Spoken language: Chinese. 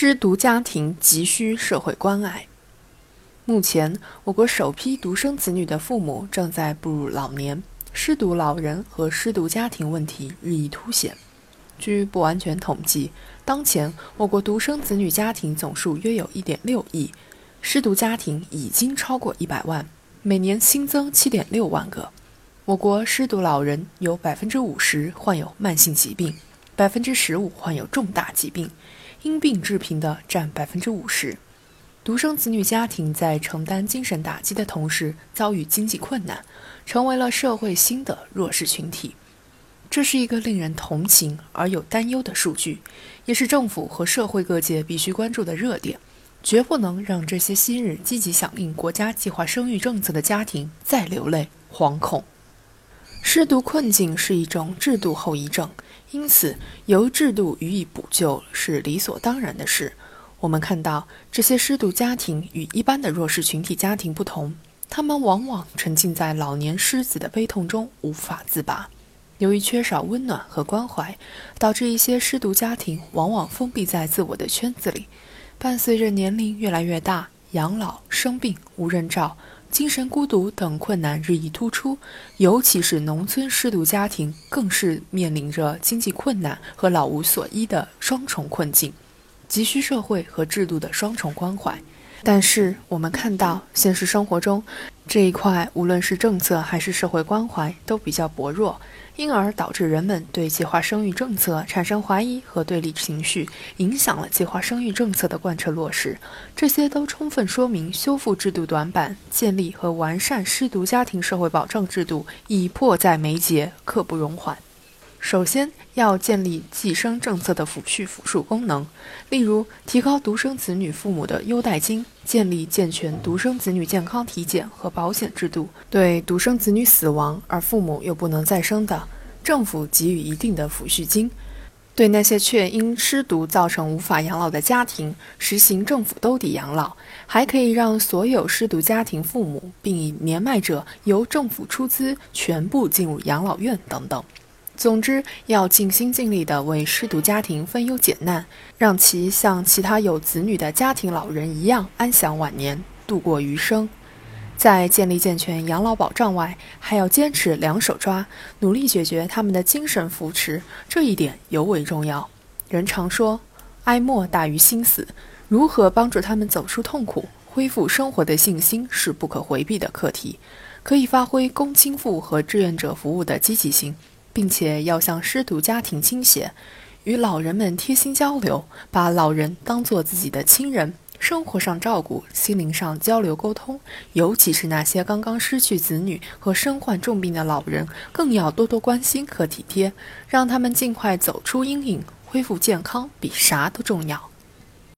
失独家庭急需社会关爱。目前，我国首批独生子女的父母正在步入老年，失独老人和失独家庭问题日益凸显。据不完全统计，当前我国独生子女家庭总数约有1.6亿，失独家庭已经超过100万，每年新增7.6万个。我国失独老人有50%患有慢性疾病，15%患有重大疾病。因病致贫的占百分之五十，独生子女家庭在承担精神打击的同时，遭遇经济困难，成为了社会新的弱势群体。这是一个令人同情而又担忧的数据，也是政府和社会各界必须关注的热点。绝不能让这些昔日积极响应国家计划生育政策的家庭再流泪惶恐。失独困境是一种制度后遗症。因此，由制度予以补救是理所当然的事。我们看到，这些失独家庭与一般的弱势群体家庭不同，他们往往沉浸在老年失子的悲痛中无法自拔。由于缺少温暖和关怀，导致一些失独家庭往往封闭在自我的圈子里。伴随着年龄越来越大，养老、生病、无人照。精神孤独等困难日益突出，尤其是农村失独家庭，更是面临着经济困难和老无所依的双重困境，急需社会和制度的双重关怀。但是，我们看到现实生活中这一块，无论是政策还是社会关怀，都比较薄弱。因而导致人们对计划生育政策产生怀疑和对立情绪，影响了计划生育政策的贯彻落实。这些都充分说明，修复制度短板、建立和完善失独家庭社会保障制度已迫在眉睫，刻不容缓。首先要建立计生政策的抚恤辅助功能，例如提高独生子女父母的优待金，建立健全独生子女健康体检和保险制度。对独生子女死亡而父母又不能再生的，政府给予一定的抚恤金。对那些却因失独造成无法养老的家庭，实行政府兜底养老，还可以让所有失独家庭父母，并以年迈者由政府出资全部进入养老院等等。总之，要尽心尽力地为失独家庭分忧解难，让其像其他有子女的家庭老人一样安享晚年，度过余生。在建立健全养老保障外，还要坚持两手抓，努力解决他们的精神扶持，这一点尤为重要。人常说，哀莫大于心死，如何帮助他们走出痛苦，恢复生活的信心，是不可回避的课题。可以发挥公亲父和志愿者服务的积极性。并且要向失独家庭倾斜，与老人们贴心交流，把老人当做自己的亲人，生活上照顾，心灵上交流沟通。尤其是那些刚刚失去子女和身患重病的老人，更要多多关心和体贴，让他们尽快走出阴影，恢复健康，比啥都重要。